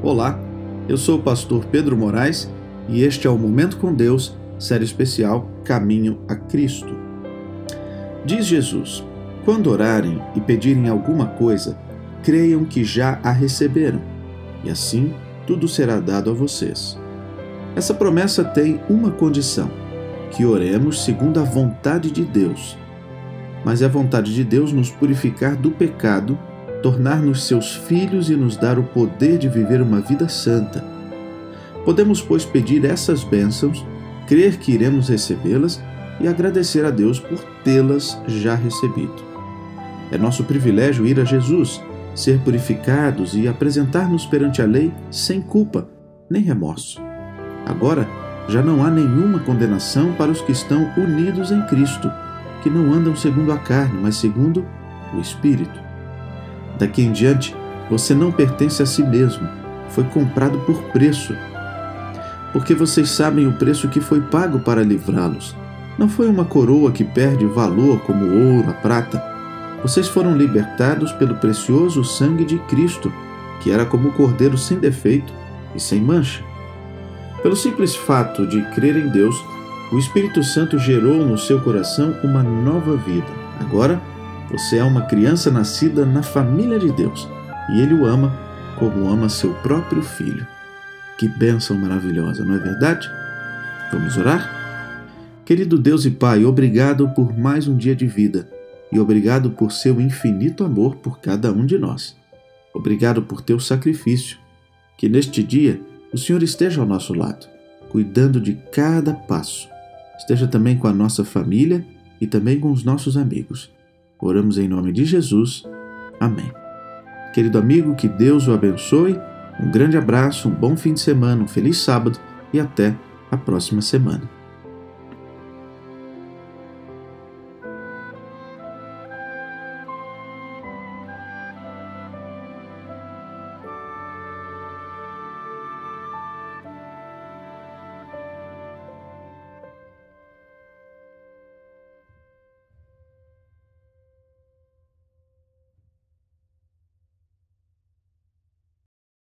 Olá, eu sou o pastor Pedro Moraes e este é o Momento com Deus, série especial Caminho a Cristo. Diz Jesus: Quando orarem e pedirem alguma coisa, creiam que já a receberam, e assim tudo será dado a vocês. Essa promessa tem uma condição: que oremos segundo a vontade de Deus. Mas é a vontade de Deus nos purificar do pecado tornar-nos seus filhos e nos dar o poder de viver uma vida santa. Podemos, pois, pedir essas bênçãos, crer que iremos recebê-las e agradecer a Deus por tê-las já recebido. É nosso privilégio ir a Jesus, ser purificados e apresentar-nos perante a lei sem culpa nem remorso. Agora, já não há nenhuma condenação para os que estão unidos em Cristo, que não andam segundo a carne, mas segundo o Espírito. Daqui em diante, você não pertence a si mesmo, foi comprado por preço. Porque vocês sabem o preço que foi pago para livrá-los. Não foi uma coroa que perde valor como ouro, a prata. Vocês foram libertados pelo precioso sangue de Cristo, que era como o cordeiro sem defeito e sem mancha. Pelo simples fato de crer em Deus, o Espírito Santo gerou no seu coração uma nova vida. Agora, você é uma criança nascida na família de Deus e Ele o ama como ama seu próprio filho. Que bênção maravilhosa, não é verdade? Vamos orar? Querido Deus e Pai, obrigado por mais um dia de vida e obrigado por seu infinito amor por cada um de nós. Obrigado por teu sacrifício. Que neste dia o Senhor esteja ao nosso lado, cuidando de cada passo. Esteja também com a nossa família e também com os nossos amigos. Oramos em nome de Jesus. Amém. Querido amigo, que Deus o abençoe. Um grande abraço, um bom fim de semana, um feliz sábado e até a próxima semana.